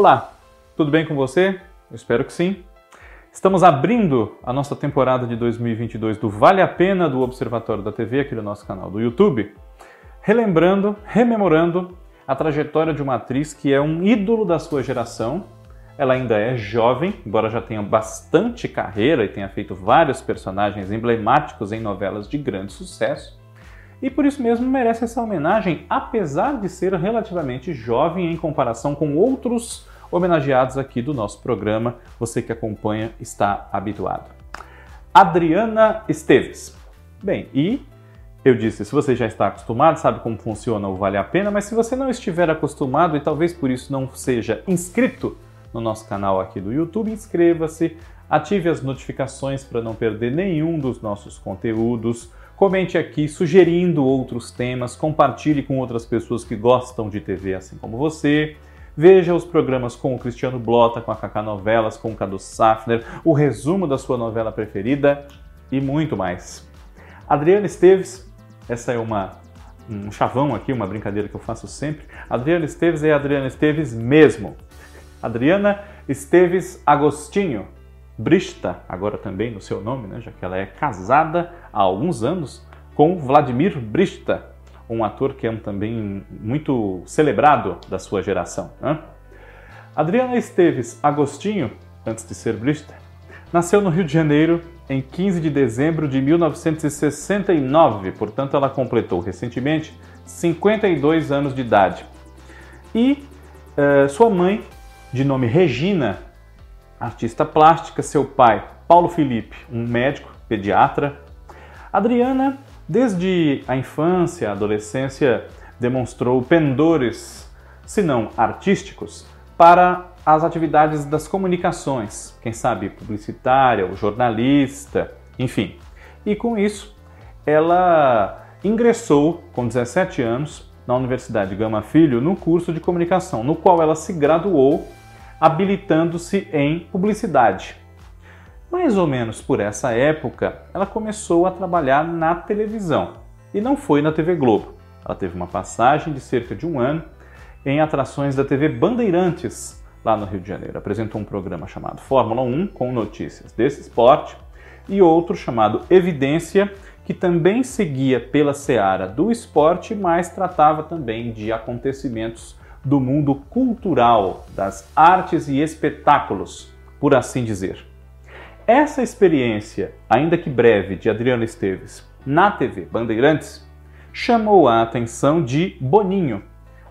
Olá, tudo bem com você? Eu espero que sim. Estamos abrindo a nossa temporada de 2022 do Vale a Pena do Observatório da TV aqui no nosso canal do YouTube, relembrando, rememorando a trajetória de uma atriz que é um ídolo da sua geração. Ela ainda é jovem, embora já tenha bastante carreira e tenha feito vários personagens emblemáticos em novelas de grande sucesso. E por isso mesmo merece essa homenagem, apesar de ser relativamente jovem em comparação com outros homenageados aqui do nosso programa. Você que acompanha está habituado. Adriana Esteves. Bem, e eu disse, se você já está acostumado, sabe como funciona o Vale a Pena, mas se você não estiver acostumado e talvez por isso não seja inscrito no nosso canal aqui do YouTube, inscreva-se, ative as notificações para não perder nenhum dos nossos conteúdos. Comente aqui sugerindo outros temas, compartilhe com outras pessoas que gostam de TV assim como você. Veja os programas com o Cristiano Blota, com a Kaká Novelas, com o Cadu Safner, o resumo da sua novela preferida e muito mais. Adriana Esteves, essa é uma um chavão aqui, uma brincadeira que eu faço sempre. Adriana Esteves é Adriana Esteves mesmo. Adriana Esteves Agostinho, Brista, agora também no seu nome, né, já que ela é casada há alguns anos com Vladimir Brista, um ator que é também muito celebrado da sua geração. Né? Adriana Esteves Agostinho, antes de ser Brista, nasceu no Rio de Janeiro em 15 de dezembro de 1969, portanto ela completou recentemente 52 anos de idade. E uh, sua mãe, de nome Regina, artista plástica, seu pai, Paulo Felipe, um médico, pediatra. Adriana Desde a infância, a adolescência, demonstrou pendores, se não artísticos, para as atividades das comunicações, quem sabe publicitária, ou jornalista, enfim. E com isso, ela ingressou com 17 anos na Universidade Gama Filho no curso de comunicação, no qual ela se graduou habilitando-se em publicidade. Mais ou menos por essa época, ela começou a trabalhar na televisão e não foi na TV Globo. Ela teve uma passagem de cerca de um ano em atrações da TV Bandeirantes, lá no Rio de Janeiro. Apresentou um programa chamado Fórmula 1 com notícias desse esporte e outro chamado Evidência, que também seguia pela seara do esporte, mas tratava também de acontecimentos do mundo cultural, das artes e espetáculos, por assim dizer. Essa experiência, ainda que breve, de Adriano Esteves na TV Bandeirantes chamou a atenção de Boninho,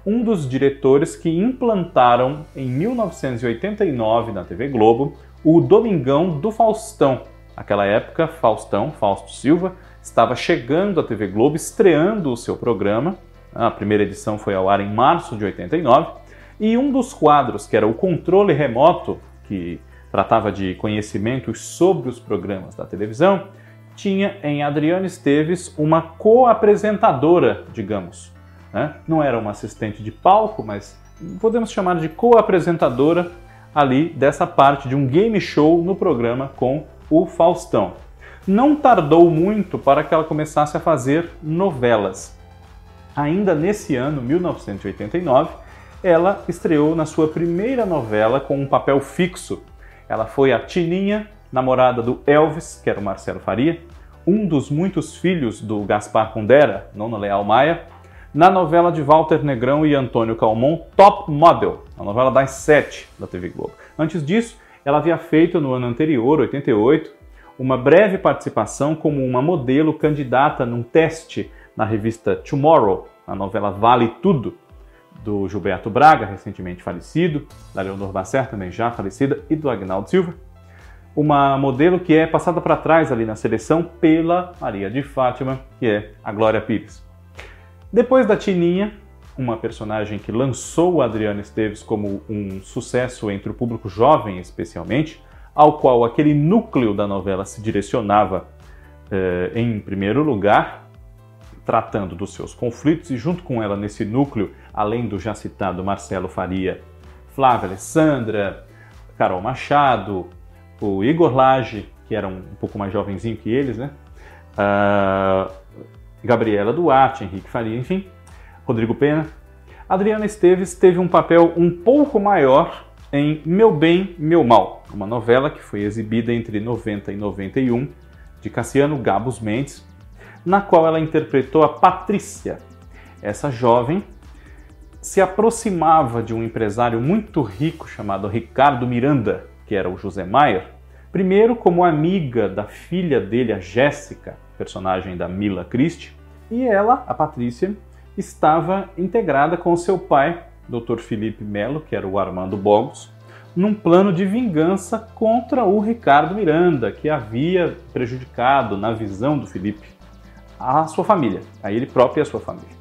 um dos diretores que implantaram em 1989 na TV Globo o Domingão do Faustão. Naquela época, Faustão, Fausto Silva, estava chegando à TV Globo, estreando o seu programa. A primeira edição foi ao ar em março de 89 e um dos quadros, que era o controle remoto, que tratava de conhecimentos sobre os programas da televisão, tinha em Adriana Esteves uma co-apresentadora, digamos. Né? Não era uma assistente de palco, mas podemos chamar de co-apresentadora ali dessa parte de um game show no programa com o Faustão. Não tardou muito para que ela começasse a fazer novelas. Ainda nesse ano, 1989, ela estreou na sua primeira novela com um papel fixo ela foi a Tininha, namorada do Elvis, que era o Marcelo Faria, um dos muitos filhos do Gaspar Kundera, Nona Leal Maia, na novela de Walter Negrão e Antônio Calmon, Top Model, a novela das sete da TV Globo. Antes disso, ela havia feito no ano anterior, 88, uma breve participação como uma modelo candidata num teste na revista Tomorrow, a novela Vale Tudo, do Gilberto Braga, recentemente falecido, da Leonor Bacer, também já falecida, e do Agnaldo Silva. Uma modelo que é passada para trás ali na seleção pela Maria de Fátima, que é a Glória Pires. Depois da Tininha, uma personagem que lançou o Adriano Esteves como um sucesso entre o público jovem, especialmente, ao qual aquele núcleo da novela se direcionava eh, em primeiro lugar, tratando dos seus conflitos, e junto com ela nesse núcleo, além do já citado Marcelo Faria, Flávia Alessandra, Carol Machado, o Igor Lage, que era um, pouco mais jovenzinho que eles, né? Uh, Gabriela Duarte, Henrique Faria, enfim, Rodrigo Pena. Adriana Esteves teve um papel um pouco maior em Meu Bem, Meu Mal, uma novela que foi exibida entre 90 e 91 de Cassiano Gabos Mendes, na qual ela interpretou a Patrícia. Essa jovem se aproximava de um empresário muito rico chamado Ricardo Miranda, que era o José Maier, primeiro como amiga da filha dele, a Jéssica, personagem da Mila Christie, e ela, a Patrícia, estava integrada com seu pai, Dr. Felipe Melo, que era o Armando Bogos, num plano de vingança contra o Ricardo Miranda, que havia prejudicado, na visão do Felipe, a sua família, a ele próprio e a sua família.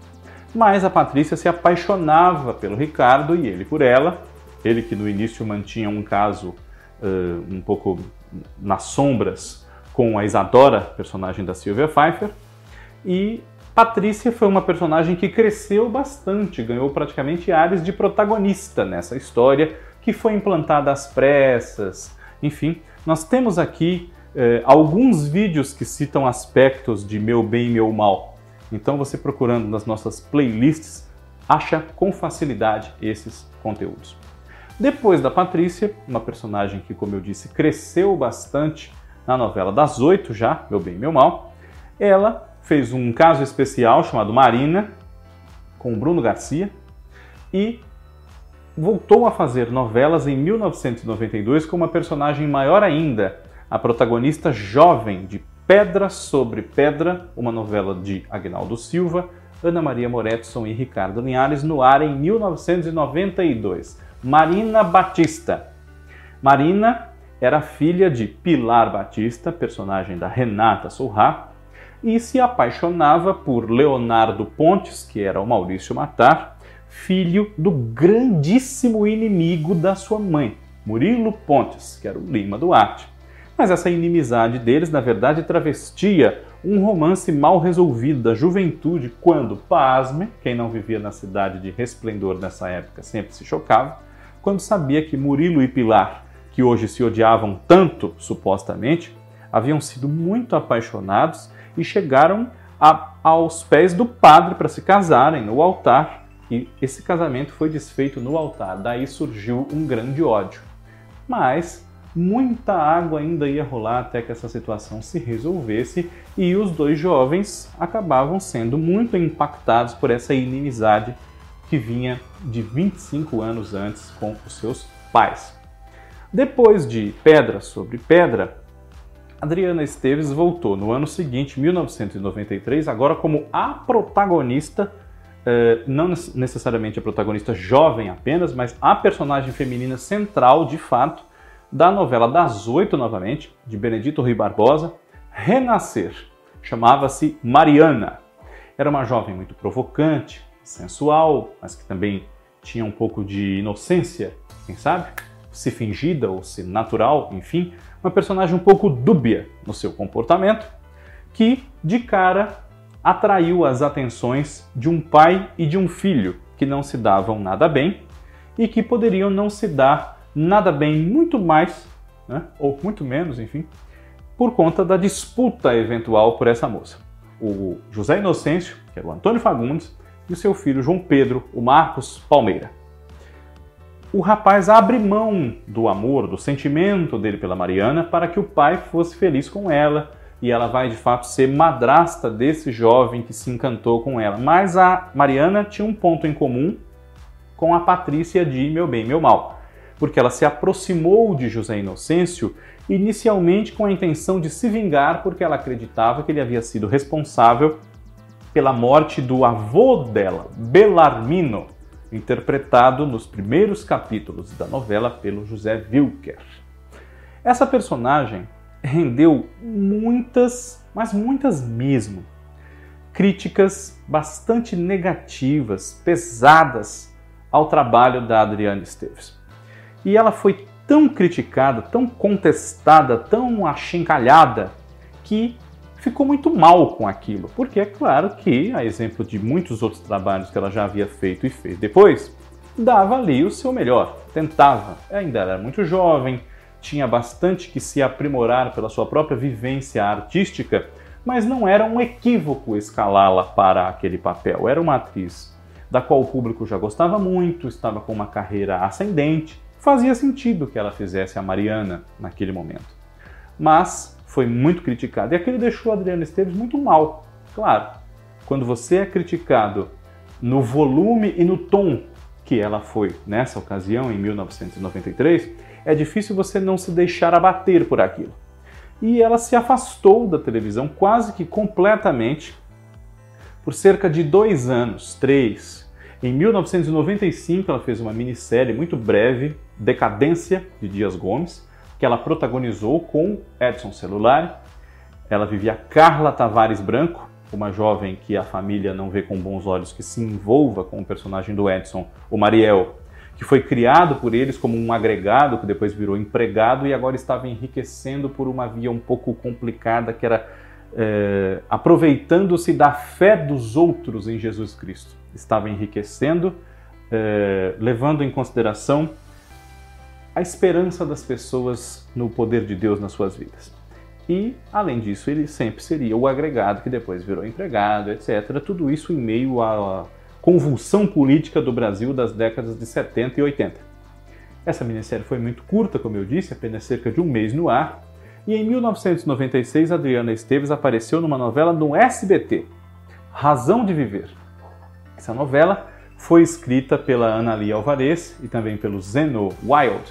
Mas a Patrícia se apaixonava pelo Ricardo e ele por ela, ele que no início mantinha um caso uh, um pouco nas sombras com a Isadora, personagem da Sylvia Pfeiffer, e Patrícia foi uma personagem que cresceu bastante, ganhou praticamente áreas de protagonista nessa história, que foi implantada às pressas. Enfim, nós temos aqui eh, alguns vídeos que citam aspectos de meu bem e meu mal. Então, você procurando nas nossas playlists, acha com facilidade esses conteúdos. Depois da Patrícia, uma personagem que, como eu disse, cresceu bastante na novela das oito já, Meu Bem Meu Mal, ela fez um caso especial chamado Marina, com Bruno Garcia, e voltou a fazer novelas em 1992 com uma personagem maior ainda, a protagonista jovem de Pedra sobre Pedra, uma novela de Agnaldo Silva, Ana Maria Moretson e Ricardo Linhares, no ar em 1992. Marina Batista. Marina era filha de Pilar Batista, personagem da Renata Sorrá, e se apaixonava por Leonardo Pontes, que era o Maurício Matar, filho do grandíssimo inimigo da sua mãe, Murilo Pontes, que era o Lima Duarte. Mas essa inimizade deles, na verdade, travestia um romance mal resolvido da juventude, quando, pasme, quem não vivia na cidade de Resplendor nessa época sempre se chocava, quando sabia que Murilo e Pilar, que hoje se odiavam tanto, supostamente, haviam sido muito apaixonados e chegaram a, aos pés do padre para se casarem no altar. E esse casamento foi desfeito no altar. Daí surgiu um grande ódio. Mas muita água ainda ia rolar até que essa situação se resolvesse e os dois jovens acabavam sendo muito impactados por essa inimizade que vinha de 25 anos antes com os seus pais. Depois de Pedra sobre Pedra, Adriana Esteves voltou no ano seguinte, 1993, agora como a protagonista, eh, não necessariamente a protagonista jovem apenas, mas a personagem feminina central, de fato, da novela Das Oito, novamente, de Benedito Rui Barbosa, Renascer. Chamava-se Mariana. Era uma jovem muito provocante, sensual, mas que também tinha um pouco de inocência, quem sabe? Se fingida ou se natural, enfim, uma personagem um pouco dúbia no seu comportamento, que de cara atraiu as atenções de um pai e de um filho que não se davam nada bem e que poderiam não se dar nada bem muito mais, né, ou muito menos, enfim, por conta da disputa eventual por essa moça. O José Inocêncio, que era o Antônio Fagundes, e o seu filho João Pedro, o Marcos Palmeira o rapaz abre mão do amor, do sentimento dele pela Mariana, para que o pai fosse feliz com ela e ela vai de fato ser madrasta desse jovem que se encantou com ela. Mas a Mariana tinha um ponto em comum com a Patrícia de Meu Bem, Meu Mal, porque ela se aproximou de José Inocêncio inicialmente com a intenção de se vingar, porque ela acreditava que ele havia sido responsável pela morte do avô dela, Belarmino, interpretado nos primeiros capítulos da novela pelo José Wilker. Essa personagem rendeu muitas, mas muitas mesmo, críticas bastante negativas, pesadas ao trabalho da Adriana Esteves. E ela foi tão criticada, tão contestada, tão achincalhada, que ficou muito mal com aquilo, porque é claro que, a exemplo de muitos outros trabalhos que ela já havia feito e fez depois, dava ali o seu melhor, tentava. Ainda era muito jovem, tinha bastante que se aprimorar pela sua própria vivência artística, mas não era um equívoco escalá-la para aquele papel. Era uma atriz da qual o público já gostava muito, estava com uma carreira ascendente fazia sentido que ela fizesse a Mariana naquele momento. Mas foi muito criticado e aquilo deixou a Adriana Esteves muito mal. Claro, quando você é criticado no volume e no tom que ela foi nessa ocasião, em 1993, é difícil você não se deixar abater por aquilo. E ela se afastou da televisão quase que completamente por cerca de dois anos, três. Em 1995, ela fez uma minissérie muito breve, Decadência, de Dias Gomes, que ela protagonizou com Edson Celular. Ela vivia Carla Tavares Branco, uma jovem que a família não vê com bons olhos que se envolva com o personagem do Edson, o Mariel, que foi criado por eles como um agregado que depois virou empregado e agora estava enriquecendo por uma via um pouco complicada que era é, aproveitando-se da fé dos outros em Jesus Cristo. Estava enriquecendo, é, levando em consideração a esperança das pessoas no poder de Deus nas suas vidas. E, além disso, ele sempre seria o agregado que depois virou empregado, etc. Tudo isso em meio à convulsão política do Brasil das décadas de 70 e 80. Essa minissérie foi muito curta, como eu disse, apenas cerca de um mês no ar, e em 1996 Adriana Esteves apareceu numa novela no SBT, Razão de Viver. Essa novela foi escrita pela Ana Lia Alvarez e também pelo Zeno Wild,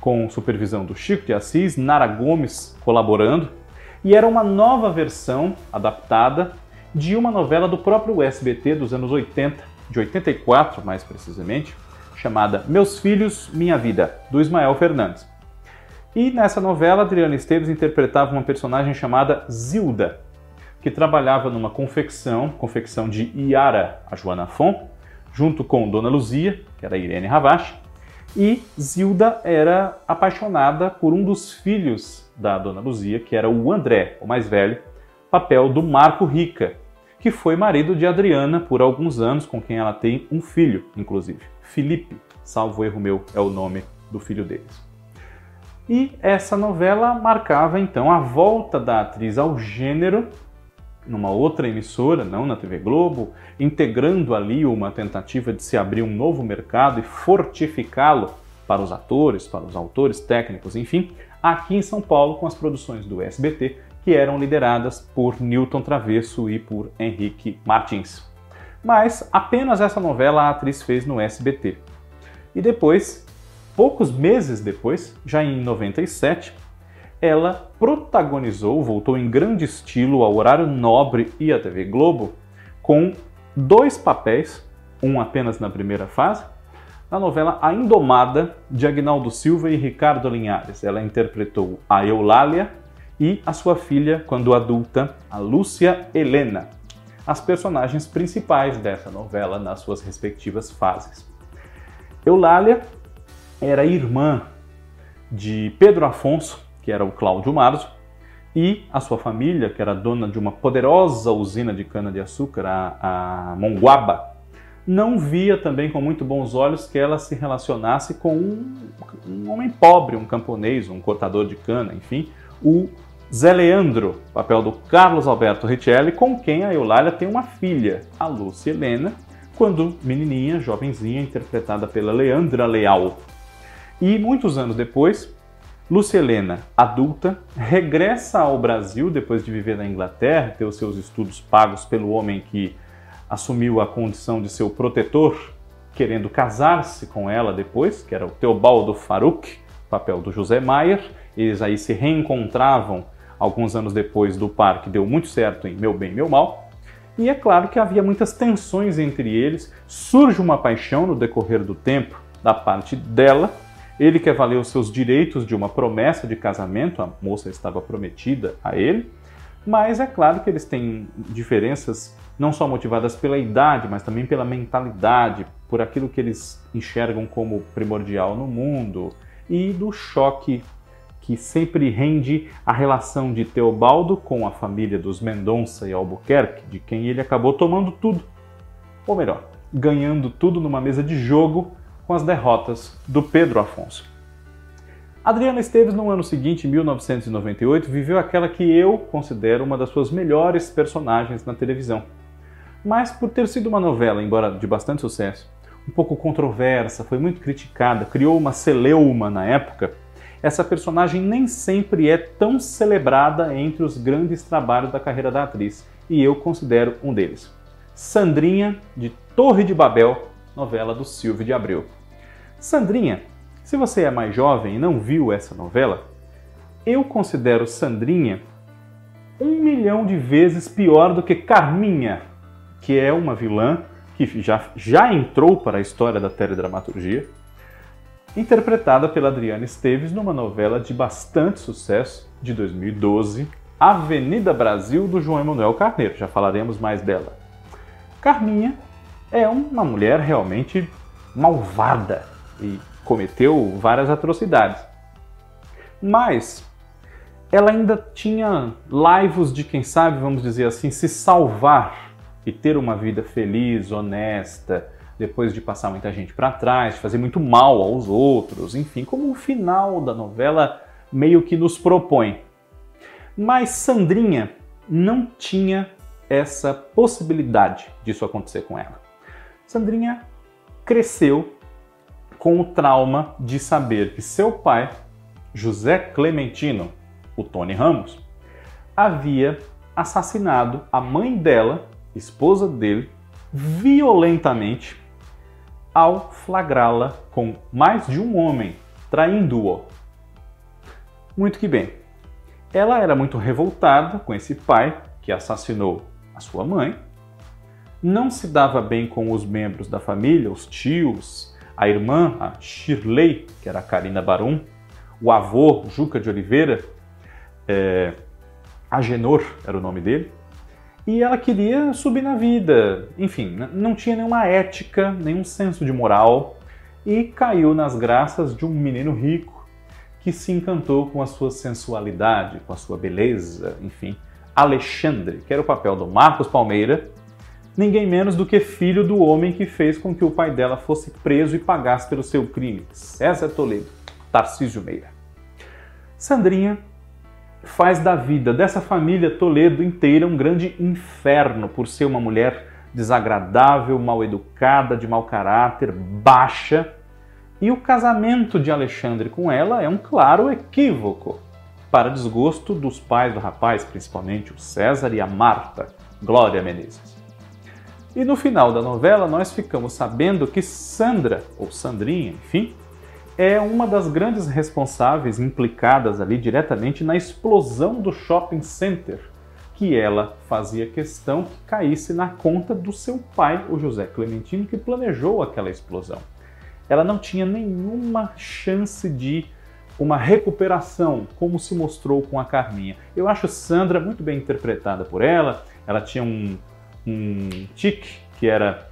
com supervisão do Chico de Assis, Nara Gomes colaborando, e era uma nova versão adaptada de uma novela do próprio SBT dos anos 80, de 84 mais precisamente, chamada Meus Filhos, Minha Vida, do Ismael Fernandes. E nessa novela, Adriana Esteves interpretava uma personagem chamada Zilda, que trabalhava numa confecção, confecção de Iara, a Joana Fon, junto com Dona Luzia, que era Irene Ravache, e Zilda era apaixonada por um dos filhos da dona Luzia, que era o André, o mais velho, papel do Marco Rica, que foi marido de Adriana por alguns anos, com quem ela tem um filho, inclusive. Felipe, salvo erro meu, é o nome do filho deles. E essa novela marcava então a volta da atriz ao gênero numa outra emissora, não na TV Globo, integrando ali uma tentativa de se abrir um novo mercado e fortificá-lo para os atores, para os autores, técnicos, enfim, aqui em São Paulo com as produções do SBT, que eram lideradas por Newton Travesso e por Henrique Martins. Mas apenas essa novela a atriz fez no SBT. E depois, poucos meses depois, já em 97, ela protagonizou, voltou em grande estilo ao horário nobre e à TV Globo, com dois papéis, um apenas na primeira fase, na novela A Indomada, de Agnaldo Silva e Ricardo Linhares. Ela interpretou a Eulália e a sua filha, quando adulta, a Lúcia Helena, as personagens principais dessa novela nas suas respectivas fases. Eulália era irmã de Pedro Afonso, que era o Cláudio Marzo, e a sua família, que era dona de uma poderosa usina de cana-de-açúcar, a, a Monguaba, não via também com muito bons olhos que ela se relacionasse com um, um homem pobre, um camponês, um cortador de cana, enfim, o Zé Leandro, papel do Carlos Alberto Richelli, com quem a Eulália tem uma filha, a Lúcia Helena, quando menininha, jovenzinha, interpretada pela Leandra Leal. E muitos anos depois, Lúcia Helena, adulta, regressa ao Brasil depois de viver na Inglaterra, ter os seus estudos pagos pelo homem que assumiu a condição de seu protetor, querendo casar-se com ela depois, que era o Teobaldo Faruq, papel do José Maier. Eles aí se reencontravam alguns anos depois do par que deu muito certo em Meu Bem, Meu Mal. E é claro que havia muitas tensões entre eles, surge uma paixão no decorrer do tempo da parte dela ele quer valer os seus direitos de uma promessa de casamento, a moça estava prometida a ele, mas é claro que eles têm diferenças não só motivadas pela idade, mas também pela mentalidade, por aquilo que eles enxergam como primordial no mundo e do choque que sempre rende a relação de Teobaldo com a família dos Mendonça e Albuquerque, de quem ele acabou tomando tudo. Ou melhor, ganhando tudo numa mesa de jogo com as derrotas do Pedro Afonso. Adriana Esteves, no ano seguinte, 1998, viveu aquela que eu considero uma das suas melhores personagens na televisão. Mas por ter sido uma novela, embora de bastante sucesso, um pouco controversa, foi muito criticada, criou uma celeuma na época, essa personagem nem sempre é tão celebrada entre os grandes trabalhos da carreira da atriz, e eu considero um deles. Sandrinha, de Torre de Babel, novela do Silvio de Abreu. Sandrinha, se você é mais jovem e não viu essa novela, eu considero Sandrinha um milhão de vezes pior do que Carminha, que é uma vilã que já, já entrou para a história da teledramaturgia, interpretada pela Adriana Esteves numa novela de bastante sucesso de 2012, Avenida Brasil, do João Emanuel Carneiro. Já falaremos mais dela. Carminha é uma mulher realmente malvada e cometeu várias atrocidades. Mas ela ainda tinha laivos de quem sabe, vamos dizer assim, se salvar e ter uma vida feliz, honesta, depois de passar muita gente para trás, de fazer muito mal aos outros, enfim, como o final da novela meio que nos propõe. Mas Sandrinha não tinha essa possibilidade disso acontecer com ela. Sandrinha cresceu com o trauma de saber que seu pai, José Clementino, o Tony Ramos, havia assassinado a mãe dela, esposa dele, violentamente ao flagrá-la com mais de um homem traindo-o. Muito que bem. Ela era muito revoltada com esse pai que assassinou a sua mãe, não se dava bem com os membros da família, os tios, a irmã, a Shirley, que era a Karina Barum, o avô, Juca de Oliveira, é, Agenor era o nome dele, e ela queria subir na vida. Enfim, não tinha nenhuma ética, nenhum senso de moral e caiu nas graças de um menino rico que se encantou com a sua sensualidade, com a sua beleza, enfim. Alexandre, que era o papel do Marcos Palmeira, ninguém menos do que filho do homem que fez com que o pai dela fosse preso e pagasse pelo seu crime, César Toledo, Tarcísio Meira. Sandrinha faz da vida dessa família Toledo inteira um grande inferno por ser uma mulher desagradável, mal educada, de mau caráter, baixa. E o casamento de Alexandre com ela é um claro equívoco, para desgosto dos pais do rapaz, principalmente o César e a Marta, Glória Menezes. E no final da novela nós ficamos sabendo que Sandra, ou Sandrinha, enfim, é uma das grandes responsáveis implicadas ali diretamente na explosão do shopping center, que ela fazia questão que caísse na conta do seu pai, o José Clementino, que planejou aquela explosão. Ela não tinha nenhuma chance de uma recuperação, como se mostrou com a Carminha. Eu acho Sandra muito bem interpretada por ela. Ela tinha um, um tique que era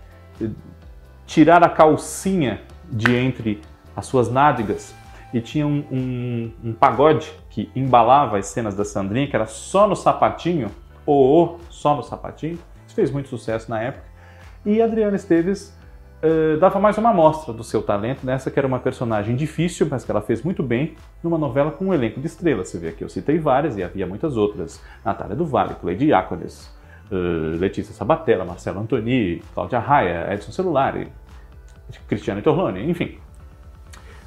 tirar a calcinha de entre as suas nádegas e tinha um, um, um, pagode que embalava as cenas da Sandrinha, que era só no sapatinho, ou só no sapatinho. Isso fez muito sucesso na época. E Adriana Esteves uh, dava mais uma amostra do seu talento nessa que era uma personagem difícil, mas que ela fez muito bem numa novela com um elenco de estrelas. Você vê aqui, eu citei várias e havia muitas outras. Natália do Vale, Cleide Diácones, uh, Letícia Sabatella, Marcelo Antoni, Cláudia Raia, Edson Celulari, Cristiane Torlone, enfim,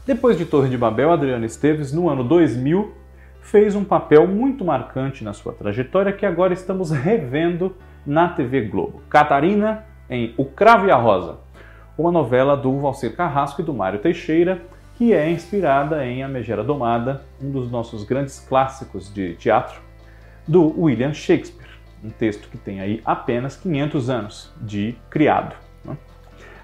depois de Torre de Babel, Adriana Esteves, no ano 2000, fez um papel muito marcante na sua trajetória que agora estamos revendo na TV Globo. Catarina em O Cravo e a Rosa, uma novela do Valcir Carrasco e do Mário Teixeira, que é inspirada em A Megera Domada, um dos nossos grandes clássicos de teatro, do William Shakespeare, um texto que tem aí apenas 500 anos de criado.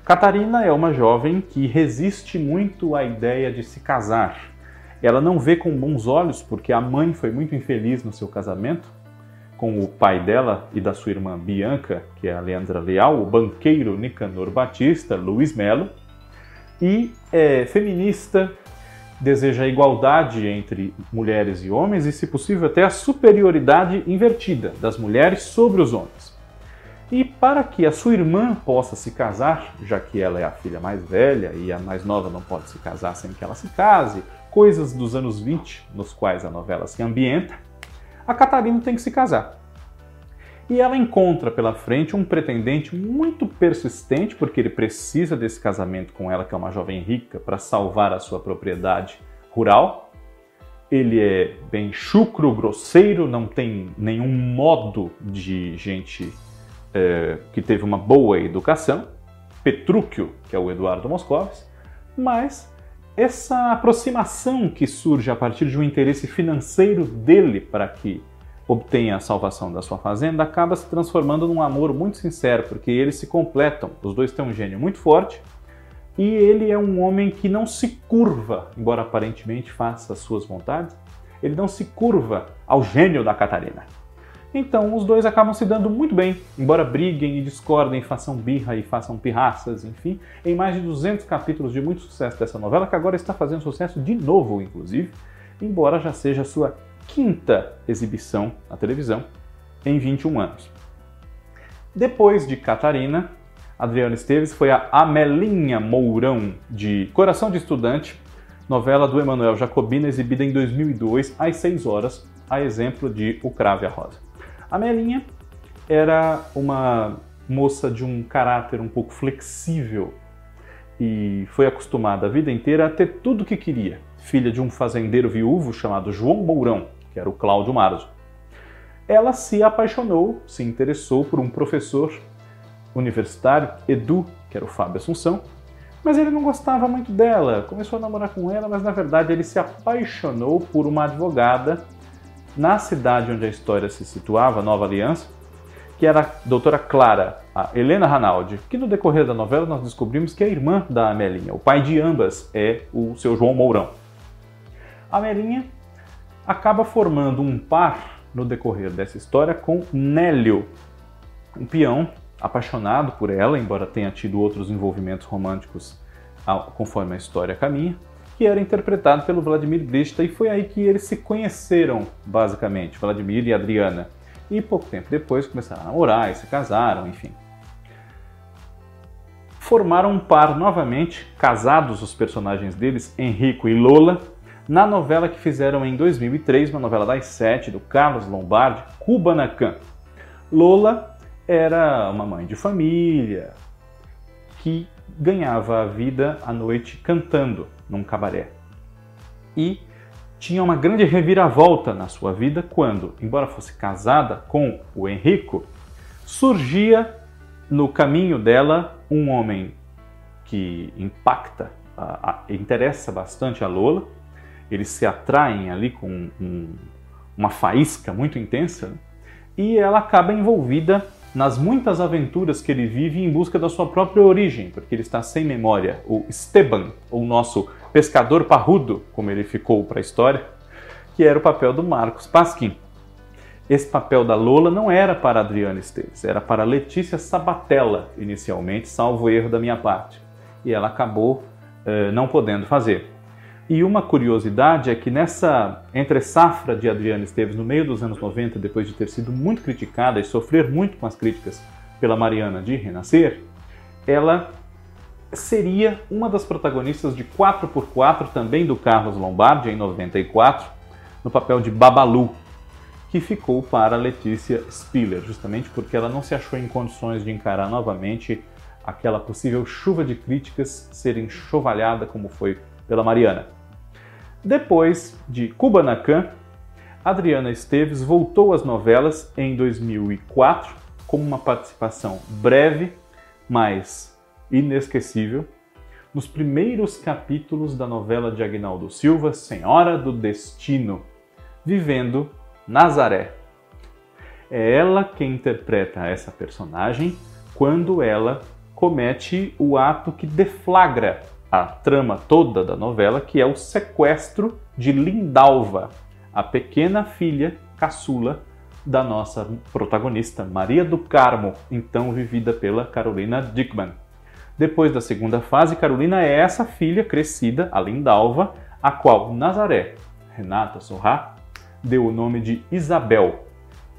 Catarina é uma jovem que resiste muito à ideia de se casar. Ela não vê com bons olhos porque a mãe foi muito infeliz no seu casamento com o pai dela e da sua irmã Bianca, que é a Leandra Leal, o banqueiro Nicanor Batista, Luiz Melo, e é feminista, deseja a igualdade entre mulheres e homens e, se possível, até a superioridade invertida das mulheres sobre os homens. E para que a sua irmã possa se casar, já que ela é a filha mais velha e a mais nova não pode se casar sem que ela se case, coisas dos anos 20 nos quais a novela se ambienta, a Catarina tem que se casar. E ela encontra pela frente um pretendente muito persistente, porque ele precisa desse casamento com ela, que é uma jovem rica, para salvar a sua propriedade rural. Ele é bem chucro, grosseiro, não tem nenhum modo de gente é, que teve uma boa educação. Petrúquio, que é o Eduardo Moscovis, mas essa aproximação que surge a partir de um interesse financeiro dele para que obtenha a salvação da sua fazenda acaba se transformando num amor muito sincero, porque eles se completam. Os dois têm um gênio muito forte e ele é um homem que não se curva, embora aparentemente faça as suas vontades, ele não se curva ao gênio da Catarina. Então os dois acabam se dando muito bem, embora briguem e discordem, façam birra e façam pirraças, enfim, em mais de 200 capítulos de muito sucesso dessa novela, que agora está fazendo sucesso de novo, inclusive, embora já seja sua quinta exibição na televisão em 21 anos. Depois de Catarina, Adriana Esteves foi a Amelinha Mourão de Coração de Estudante, novela do Emanuel Jacobina, exibida em 2002 às 6 horas, a exemplo de O Crave a Rosa. A Melinha era uma moça de um caráter um pouco flexível e foi acostumada a vida inteira a ter tudo o que queria. Filha de um fazendeiro viúvo chamado João Mourão, que era o Cláudio Marzo. Ela se apaixonou, se interessou por um professor universitário, Edu, que era o Fábio Assunção, mas ele não gostava muito dela. Começou a namorar com ela, mas na verdade ele se apaixonou por uma advogada na cidade onde a história se situava, Nova Aliança, que era a doutora Clara, a Helena Ranaldi, que no decorrer da novela nós descobrimos que é irmã da Amelinha. O pai de ambas é o seu João Mourão. A Amelinha acaba formando um par no decorrer dessa história com Nélio, um peão apaixonado por ela, embora tenha tido outros envolvimentos românticos conforme a história caminha que era interpretado pelo Vladimir Brista, e foi aí que eles se conheceram, basicamente, Vladimir e Adriana. E pouco tempo depois começaram a namorar e se casaram, enfim. Formaram um par novamente, casados os personagens deles, Henrico e Lola, na novela que fizeram em 2003, uma novela das sete, do Carlos Lombardi, Kubanacan. Lola era uma mãe de família que ganhava a vida à noite cantando num cabaré. E tinha uma grande reviravolta na sua vida quando, embora fosse casada com o Henrico, surgia no caminho dela um homem que impacta, a, a, interessa bastante a Lola. Eles se atraem ali com um, uma faísca muito intensa e ela acaba envolvida nas muitas aventuras que ele vive em busca da sua própria origem, porque ele está sem memória. O Esteban, o nosso pescador parrudo, como ele ficou para a história, que era o papel do Marcos Pasquim. Esse papel da Lola não era para Adriana Esteves, era para Letícia Sabatella, inicialmente, salvo erro da minha parte. E ela acabou eh, não podendo fazer. E uma curiosidade é que nessa entre safra de Adriana Esteves no meio dos anos 90, depois de ter sido muito criticada e sofrer muito com as críticas pela Mariana de Renascer, ela seria uma das protagonistas de 4x4 também do Carlos Lombardi em 94, no papel de Babalu, que ficou para Letícia Spiller, justamente porque ela não se achou em condições de encarar novamente aquela possível chuva de críticas ser enxovalhada como foi pela Mariana. Depois de Kubanacan, Adriana Esteves voltou às novelas em 2004 com uma participação breve, mas inesquecível, nos primeiros capítulos da novela de Agnaldo Silva, Senhora do Destino, vivendo Nazaré. É ela quem interpreta essa personagem quando ela comete o ato que deflagra a trama toda da novela, que é o sequestro de Lindalva, a pequena filha caçula da nossa protagonista, Maria do Carmo, então vivida pela Carolina Dickman. Depois da segunda fase, Carolina é essa filha crescida, a Lindalva, a qual Nazaré, Renata Sorrá, deu o nome de Isabel,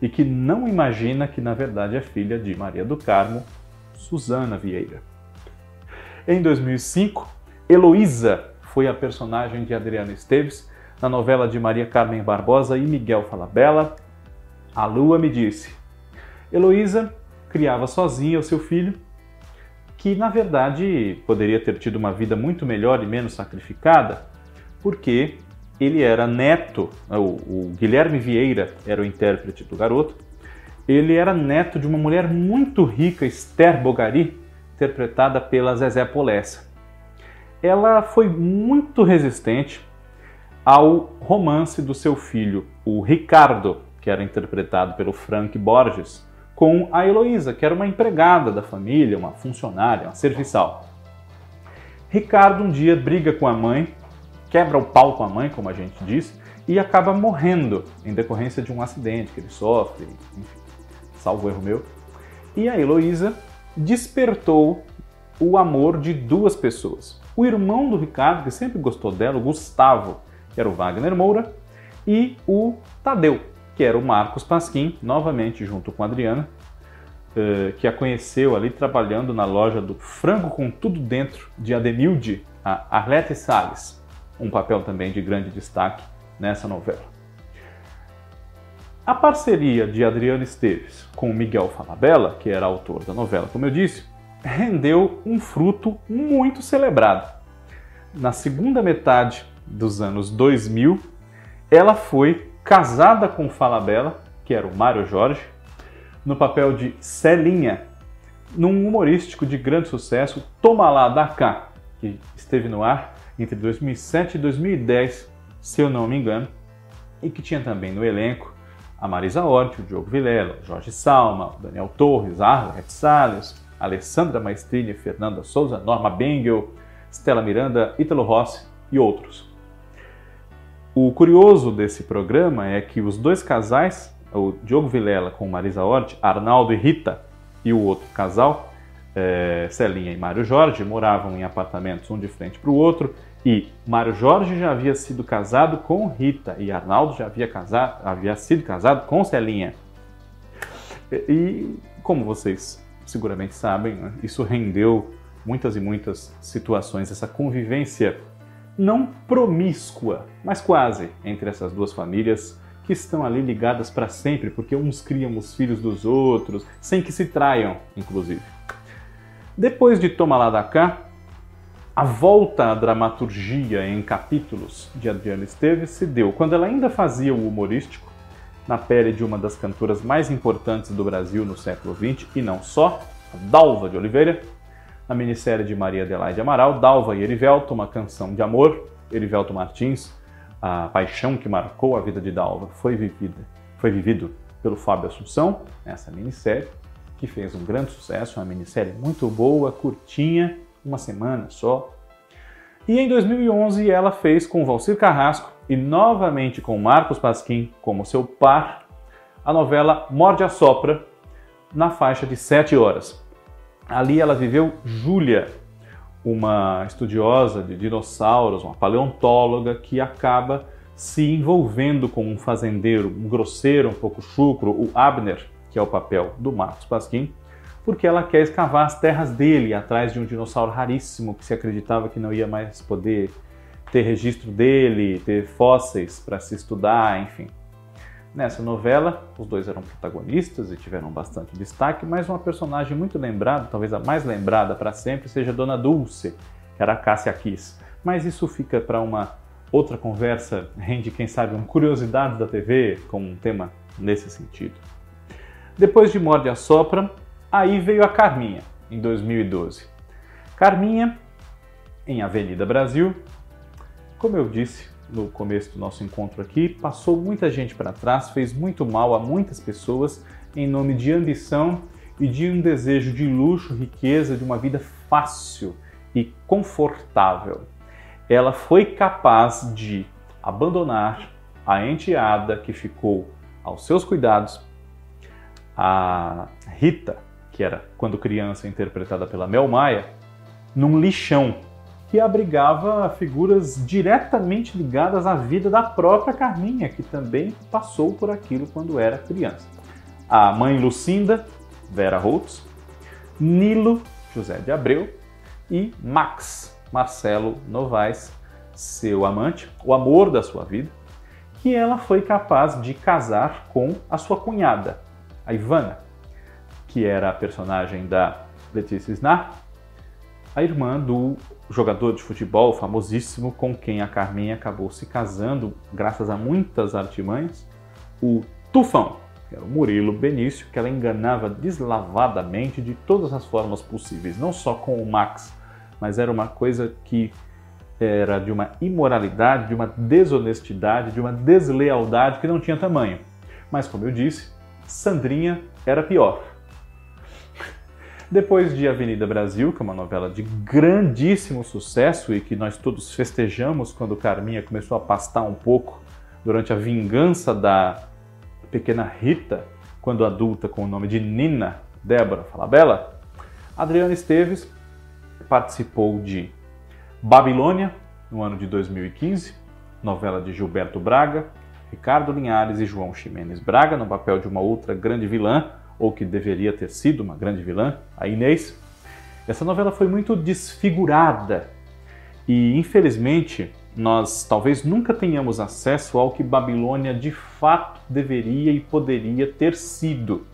e que não imagina que na verdade é filha de Maria do Carmo, Susana Vieira. Em 2005, Heloísa foi a personagem de Adriana Esteves na novela de Maria Carmen Barbosa e Miguel Falabella, A Lua Me Disse. Heloísa criava sozinha o seu filho, que na verdade poderia ter tido uma vida muito melhor e menos sacrificada, porque ele era neto, o, o Guilherme Vieira era o intérprete do garoto, ele era neto de uma mulher muito rica, Esther Bogari, interpretada pela Zezé Polessa. Ela foi muito resistente ao romance do seu filho, o Ricardo, que era interpretado pelo Frank Borges, com a Heloísa, que era uma empregada da família, uma funcionária, uma serviçal. Ricardo um dia briga com a mãe, quebra o pau com a mãe, como a gente disse, e acaba morrendo em decorrência de um acidente que ele sofre, enfim, salvo erro meu. E a Heloísa despertou o amor de duas pessoas. O irmão do Ricardo, que sempre gostou dela, o Gustavo, que era o Wagner Moura, e o Tadeu, que era o Marcos Pasquim, novamente junto com a Adriana, eh, que a conheceu ali trabalhando na loja do Frango com Tudo Dentro de Ademilde, a Arlete Salles, um papel também de grande destaque nessa novela. A parceria de Adriana Esteves com Miguel Falabella, que era autor da novela, como eu disse, rendeu um fruto muito celebrado. Na segunda metade dos anos 2000, ela foi casada com Falabella, que era o Mário Jorge, no papel de Celinha, num humorístico de grande sucesso, Toma Lá Da Cá, que esteve no ar entre 2007 e 2010, se eu não me engano, e que tinha também no elenco a Marisa Hort, o Diogo Vilela, Jorge Salma, Daniel Torres, Arlet Salles, Alessandra Maestrini, Fernanda Souza, Norma Bengel, Stella Miranda, Ítalo Rossi e outros. O curioso desse programa é que os dois casais, o Diogo Vilela com Marisa Hort, Arnaldo e Rita, e o outro casal, é, Celinha e Mário Jorge, moravam em apartamentos um de frente para o outro, e Mário Jorge já havia sido casado com Rita, e Arnaldo já havia, casado, havia sido casado com Celinha. E, como vocês seguramente sabem, né, isso rendeu muitas e muitas situações, essa convivência não promíscua, mas quase, entre essas duas famílias que estão ali ligadas para sempre, porque uns criam os filhos dos outros, sem que se traiam, inclusive. Depois de Toma lá da cá, a volta à dramaturgia em capítulos de Adriana Esteves se deu quando ela ainda fazia o humorístico, na pele de uma das cantoras mais importantes do Brasil no século XX, e não só, a Dalva de Oliveira, na minissérie de Maria Adelaide Amaral, Dalva e Erivelto, uma canção de amor, Erivelto Martins, a paixão que marcou a vida de Dalva foi vivida, foi vivido pelo Fábio Assunção, nessa minissérie, que fez um grande sucesso, uma minissérie muito boa, curtinha, uma semana só. E em 2011 ela fez com Valcir Carrasco e novamente com Marcos Pasquim como seu par, a novela Morde a Sopra, na faixa de 7 horas. Ali ela viveu Júlia, uma estudiosa de dinossauros, uma paleontóloga que acaba se envolvendo com um fazendeiro, um grosseiro, um pouco chucro, o Abner, que é o papel do Marcos Pasquim, porque ela quer escavar as terras dele atrás de um dinossauro raríssimo que se acreditava que não ia mais poder ter registro dele, ter fósseis para se estudar, enfim. Nessa novela, os dois eram protagonistas e tiveram bastante destaque, mas uma personagem muito lembrada, talvez a mais lembrada para sempre, seja Dona Dulce, que era a Cássia Kiss. Mas isso fica para uma outra conversa, rende, quem sabe, uma curiosidade da TV, com um tema nesse sentido. Depois de Morde a Sopra, aí veio a Carminha, em 2012. Carminha, em Avenida Brasil, como eu disse, no começo do nosso encontro aqui, passou muita gente para trás, fez muito mal a muitas pessoas em nome de ambição e de um desejo de luxo, riqueza, de uma vida fácil e confortável. Ela foi capaz de abandonar a enteada que ficou aos seus cuidados, a Rita, que era quando criança interpretada pela Mel Maia, num lixão que abrigava figuras diretamente ligadas à vida da própria Carminha, que também passou por aquilo quando era criança. A mãe Lucinda, Vera Holtz, Nilo, José de Abreu e Max, Marcelo Novaes, seu amante, o amor da sua vida, que ela foi capaz de casar com a sua cunhada, a Ivana. que era a personagem da Letícia Snar, a irmã do jogador de futebol famosíssimo com quem a Carminha acabou se casando, graças a muitas artimanhas, o Tufão, que era o Murilo Benício, que ela enganava deslavadamente de todas as formas possíveis, não só com o Max, mas era uma coisa que era de uma imoralidade, de uma desonestidade, de uma deslealdade que não tinha tamanho. Mas, como eu disse, Sandrinha era pior. Depois de Avenida Brasil, que é uma novela de grandíssimo sucesso e que nós todos festejamos quando Carminha começou a pastar um pouco durante a vingança da pequena Rita, quando adulta com o nome de Nina Débora Falabella, Adriana Esteves participou de Babilônia, no ano de 2015, novela de Gilberto Braga, Ricardo Linhares e João Ximenes Braga, no papel de uma outra grande vilã, ou que deveria ter sido uma grande vilã, a Inês. Essa novela foi muito desfigurada e, infelizmente, nós talvez nunca tenhamos acesso ao que Babilônia de fato deveria e poderia ter sido.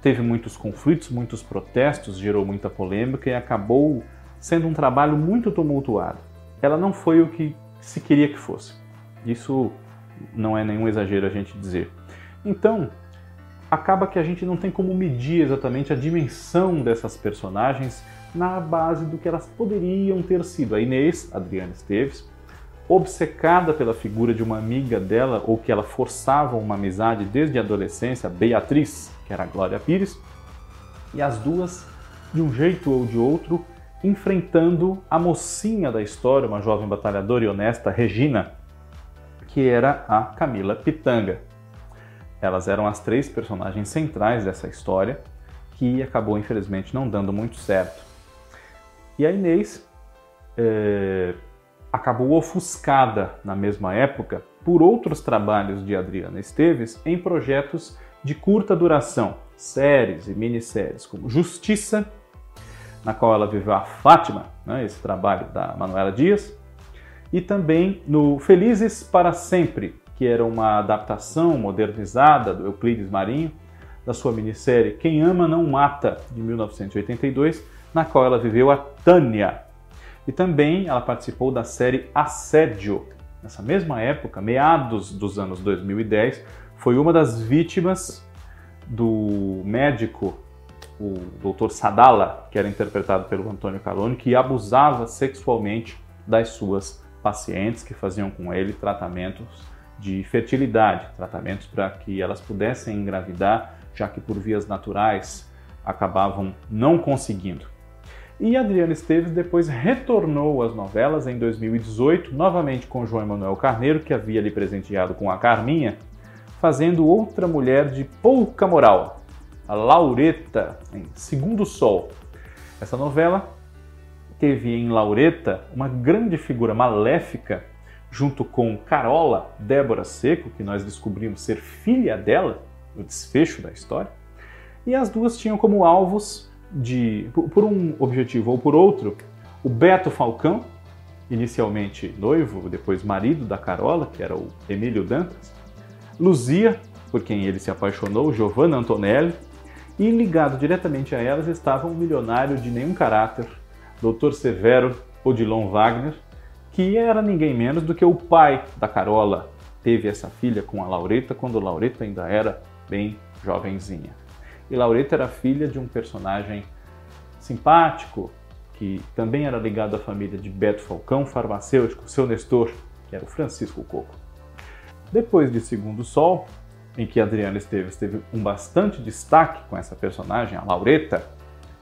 Teve muitos conflitos, muitos protestos, gerou muita polêmica e acabou sendo um trabalho muito tumultuado. Ela não foi o que se queria que fosse. Isso não é nenhum exagero a gente dizer. Então, acaba que a gente não tem como medir exatamente a dimensão dessas personagens na base do que elas poderiam ter sido. A Inês, Adriana Esteves, obcecada pela figura de uma amiga dela ou que ela forçava uma amizade desde a adolescência, Beatriz, que era a Glória Pires, e as duas, de um jeito ou de outro, enfrentando a mocinha da história, uma jovem batalhadora e honesta, Regina, que era a Camila Pitanga. Elas eram as três personagens centrais dessa história, que acabou infelizmente não dando muito certo. E a Inês é, acabou ofuscada na mesma época por outros trabalhos de Adriana Esteves em projetos de curta duração, séries e minisséries como Justiça, na qual ela viveu a Fátima, né, esse trabalho da Manuela Dias, e também no Felizes para Sempre, que era uma adaptação modernizada do Euclides Marinho, da sua minissérie Quem Ama Não Mata, de 1982, na qual ela viveu a Tânia. E também ela participou da série Assédio. Nessa mesma época, meados dos anos 2010, foi uma das vítimas do médico, o Dr. Sadala, que era interpretado pelo Antônio Carone, que abusava sexualmente das suas pacientes que faziam com ele tratamentos de fertilidade, tratamentos para que elas pudessem engravidar, já que por vias naturais acabavam não conseguindo. E Adriana Esteves depois retornou às novelas em 2018, novamente com João Emanuel Carneiro, que havia lhe presenteado com a Carminha, fazendo outra mulher de pouca moral, a Laureta, em Segundo Sol. Essa novela teve em Laureta uma grande figura maléfica junto com Carola Débora Seco, que nós descobrimos ser filha dela, no desfecho da história, e as duas tinham como alvos de, por um objetivo ou por outro, o Beto Falcão, inicialmente noivo, depois marido da Carola, que era o Emílio Dantas, Luzia, por quem ele se apaixonou, Giovanna Antonelli, e ligado diretamente a elas estava um milionário de nenhum caráter, Dr. Severo Odilon Wagner, que era ninguém menos do que o pai da Carola. Teve essa filha com a Laureta quando Laureta ainda era bem jovenzinha. E Laureta era filha de um personagem simpático, que também era ligado à família de Beto Falcão, farmacêutico, seu Nestor, que era o Francisco Coco. Depois de Segundo Sol, em que Adriana Esteves teve um bastante destaque com essa personagem, a Laureta,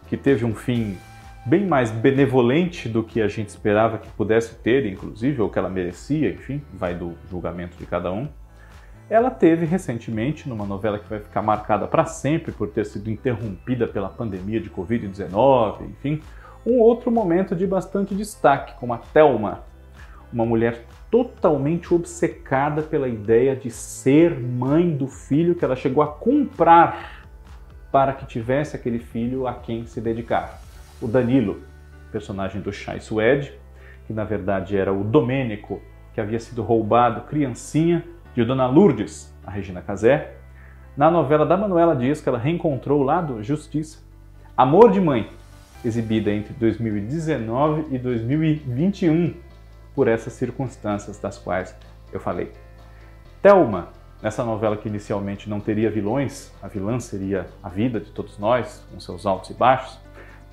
que teve um fim bem mais benevolente do que a gente esperava que pudesse ter, inclusive, ou que ela merecia, enfim, vai do julgamento de cada um. Ela teve recentemente, numa novela que vai ficar marcada para sempre por ter sido interrompida pela pandemia de Covid-19, enfim, um outro momento de bastante destaque, como a Thelma, uma mulher totalmente obcecada pela ideia de ser mãe do filho que ela chegou a comprar para que tivesse aquele filho a quem se dedicar o Danilo, personagem do Chai Suede, que na verdade era o Domênico, que havia sido roubado criancinha, de Dona Lourdes, a Regina Casé, na novela da Manuela Dias, que ela reencontrou lá do Justiça. Amor de Mãe, exibida entre 2019 e 2021, por essas circunstâncias das quais eu falei. Thelma, nessa novela que inicialmente não teria vilões, a vilã seria a vida de todos nós, com seus altos e baixos,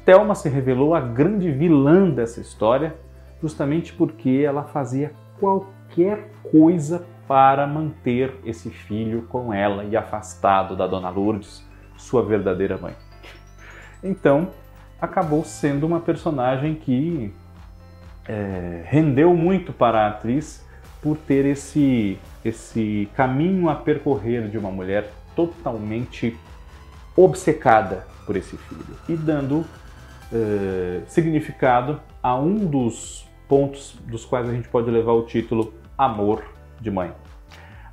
Thelma se revelou a grande vilã dessa história, justamente porque ela fazia qualquer coisa para manter esse filho com ela e afastado da Dona Lourdes, sua verdadeira mãe. Então, acabou sendo uma personagem que é, rendeu muito para a atriz por ter esse, esse caminho a percorrer de uma mulher totalmente obcecada por esse filho e dando é, significado a um dos pontos dos quais a gente pode levar o título Amor de Mãe.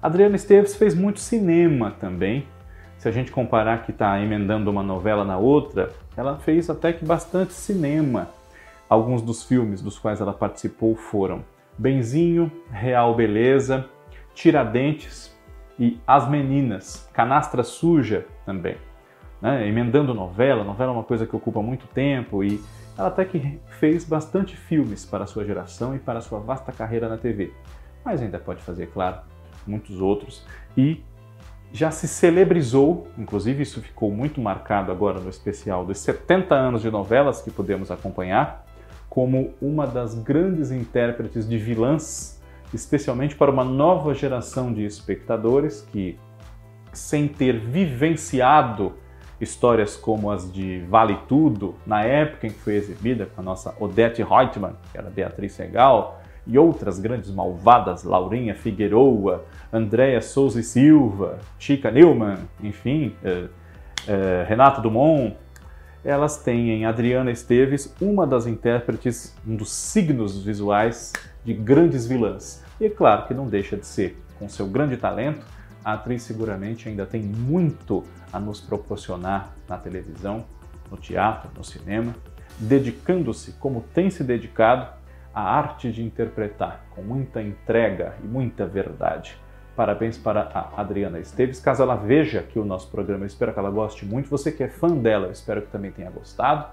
Adriana Esteves fez muito cinema também. Se a gente comparar que está emendando uma novela na outra, ela fez até que bastante cinema. Alguns dos filmes dos quais ela participou foram Benzinho, Real Beleza, Tiradentes e As Meninas, Canastra Suja também. Né? Emendando novela, novela é uma coisa que ocupa muito tempo e ela até que fez bastante filmes para a sua geração e para a sua vasta carreira na TV. Mas ainda pode fazer, claro, muitos outros. E já se celebrizou, inclusive isso ficou muito marcado agora no especial dos 70 anos de novelas que podemos acompanhar, como uma das grandes intérpretes de vilãs, especialmente para uma nova geração de espectadores que, sem ter vivenciado histórias como as de Vale Tudo, na época em que foi exibida com a nossa Odette Reutemann, que era Beatriz Segal, e outras grandes malvadas, Laurinha Figueroa, Andréa Souza e Silva, Chica Neumann, enfim, eh, eh, Renato Dumont, elas têm em Adriana Esteves uma das intérpretes, um dos signos visuais de grandes vilãs. E é claro que não deixa de ser, com seu grande talento, a atriz seguramente ainda tem muito a nos proporcionar na televisão, no teatro, no cinema, dedicando-se, como tem se dedicado, à arte de interpretar com muita entrega e muita verdade. Parabéns para a Adriana Esteves. Caso ela veja aqui o nosso programa, eu espero que ela goste muito. Você que é fã dela, eu espero que também tenha gostado.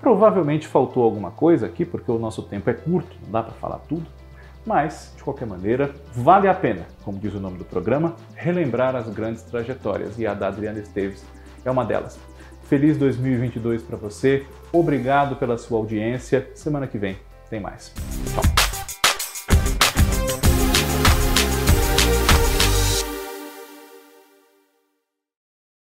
Provavelmente faltou alguma coisa aqui, porque o nosso tempo é curto, não dá para falar tudo. Mas, de qualquer maneira, vale a pena, como diz o nome do programa, relembrar as grandes trajetórias e a da Adriana Esteves é uma delas. Feliz 2022 para você, obrigado pela sua audiência. Semana que vem tem mais. Tchau.